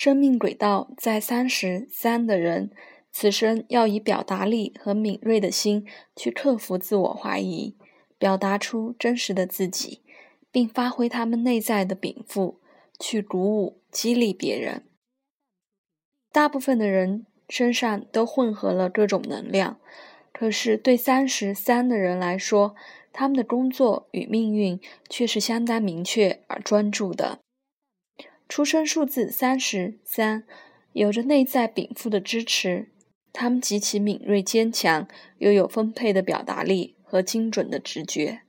生命轨道在三十三的人，此生要以表达力和敏锐的心去克服自我怀疑，表达出真实的自己，并发挥他们内在的禀赋，去鼓舞、激励别人。大部分的人身上都混合了各种能量，可是对三十三的人来说，他们的工作与命运却是相当明确而专注的。出生数字三十三，有着内在禀赋的支持，他们极其敏锐坚强，又有丰沛的表达力和精准的直觉。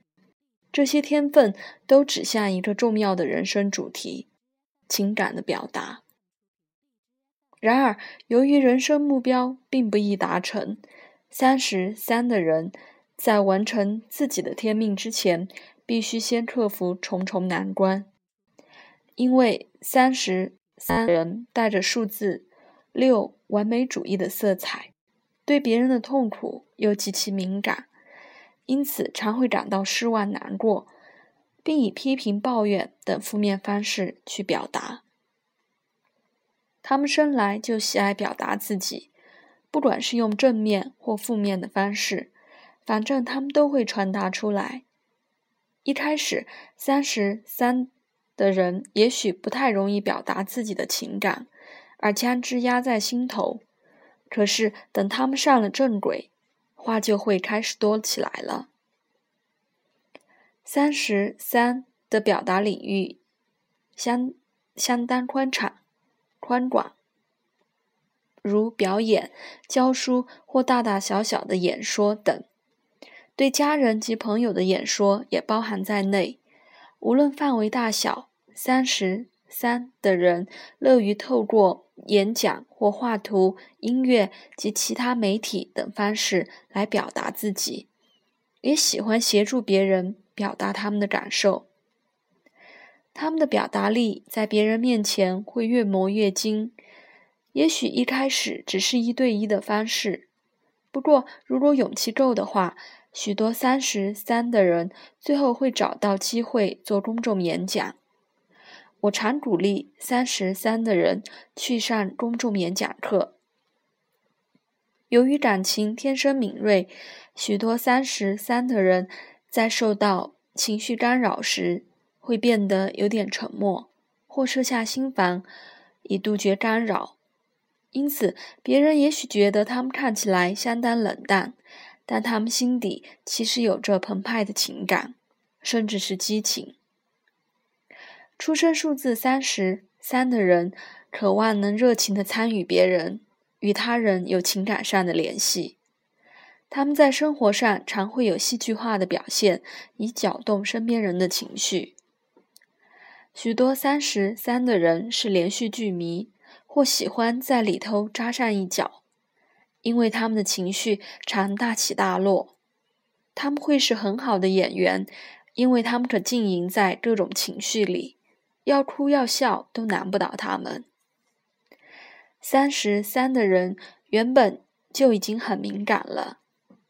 这些天分都指向一个重要的人生主题——情感的表达。然而，由于人生目标并不易达成，三十三的人在完成自己的天命之前，必须先克服重重难关。因为三十三人带着数字六完美主义的色彩，对别人的痛苦又极其敏感，因此常会感到失望、难过，并以批评、抱怨等负面方式去表达。他们生来就喜爱表达自己，不管是用正面或负面的方式，反正他们都会传达出来。一开始，三十三。的人也许不太容易表达自己的情感，而将之压在心头。可是等他们上了正轨，话就会开始多起来了。三十三的表达领域相相当宽敞、宽广，如表演、教书或大大小小的演说等，对家人及朋友的演说也包含在内。无论范围大小。三十三的人乐于透过演讲或画图、音乐及其他媒体等方式来表达自己，也喜欢协助别人表达他们的感受。他们的表达力在别人面前会越磨越精，也许一开始只是一对一的方式，不过如果勇气够的话，许多三十三的人最后会找到机会做公众演讲。我常鼓励三十三的人去上公众演讲课。由于感情天生敏锐，许多三十三的人在受到情绪干扰时会变得有点沉默，或设下心防以杜绝干扰。因此，别人也许觉得他们看起来相当冷淡，但他们心底其实有着澎湃的情感，甚至是激情。出生数字三十三的人，渴望能热情地参与别人，与他人有情感上的联系。他们在生活上常会有戏剧化的表现，以搅动身边人的情绪。许多三十三的人是连续剧迷，或喜欢在里头扎上一脚，因为他们的情绪常大起大落。他们会是很好的演员，因为他们可浸淫在各种情绪里。要哭要笑都难不倒他们。三十三的人原本就已经很敏感了，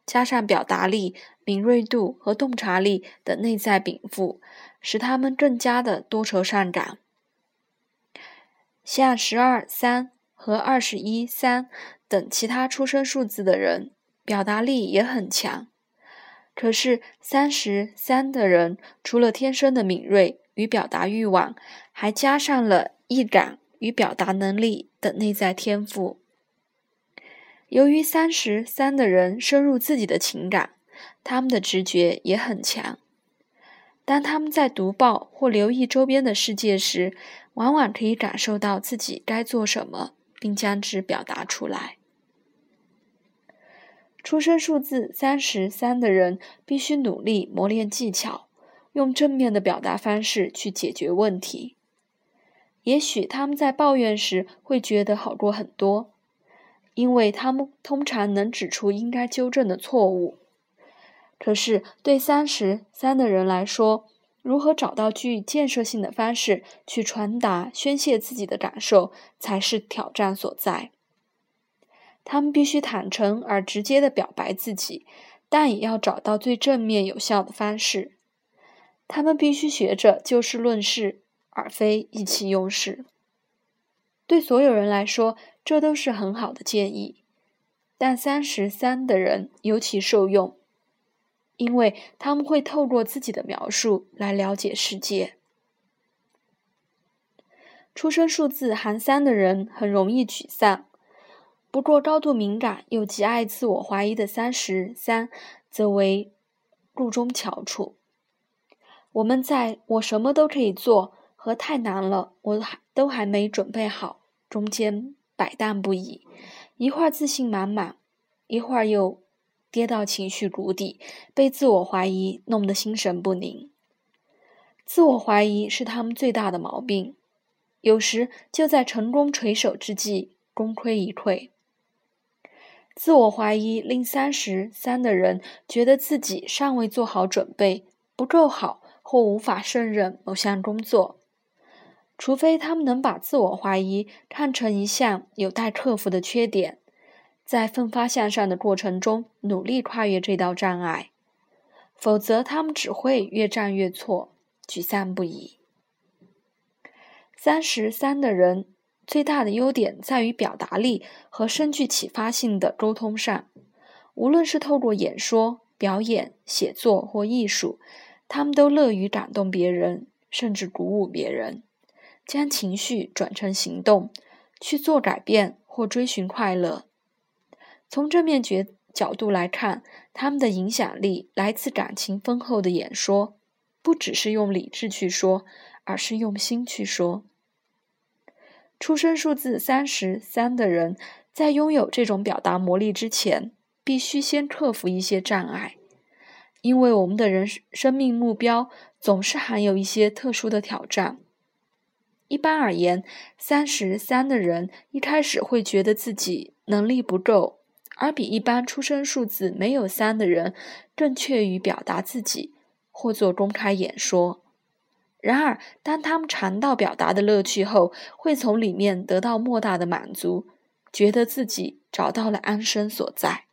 加上表达力、敏锐度和洞察力的内在禀赋，使他们更加的多愁善感。像十二三和二十一三等其他出生数字的人，表达力也很强。可是三十三的人，除了天生的敏锐，与表达欲望，还加上了易感与表达能力等内在天赋。由于三十三的人深入自己的情感，他们的直觉也很强。当他们在读报或留意周边的世界时，往往可以感受到自己该做什么，并将之表达出来。出生数字三十三的人必须努力磨练技巧。用正面的表达方式去解决问题，也许他们在抱怨时会觉得好过很多，因为他们通常能指出应该纠正的错误。可是对三十三的人来说，如何找到具建设性的方式去传达、宣泄自己的感受，才是挑战所在。他们必须坦诚而直接的表白自己，但也要找到最正面有效的方式。他们必须学着就事论事，而非意气用事。对所有人来说，这都是很好的建议。但三十三的人尤其受用，因为他们会透过自己的描述来了解世界。出生数字含三的人很容易沮丧，不过高度敏感又极爱自我怀疑的三十三，则为路中翘楚。我们在我什么都可以做和太难了，我还都还没准备好中间摆荡不已，一会儿自信满满，一会儿又跌到情绪谷底，被自我怀疑弄得心神不宁。自我怀疑是他们最大的毛病。有时就在成功垂手之际，功亏一篑。自我怀疑令三十三的人觉得自己尚未做好准备，不够好，或无法胜任某项工作。除非他们能把自我怀疑看成一项有待克服的缺点，在奋发向上的过程中努力跨越这道障碍，否则他们只会越战越挫，沮丧不已。三十三的人最大的优点在于表达力和深具启发性的沟通上。无论是透过演说、表演、写作或艺术，他们都乐于感动别人，甚至鼓舞别人，将情绪转成行动，去做改变或追寻快乐。从正面角角度来看，他们的影响力来自感情丰厚的演说，不只是用理智去说，而是用心去说。出生数字三十三的人，在拥有这种表达魔力之前，必须先克服一些障碍，因为我们的人生命目标总是含有一些特殊的挑战。一般而言，三十三的人一开始会觉得自己能力不够，而比一般出生数字没有三的人更怯于表达自己或做公开演说。然而，当他们尝到表达的乐趣后，会从里面得到莫大的满足，觉得自己找到了安身所在。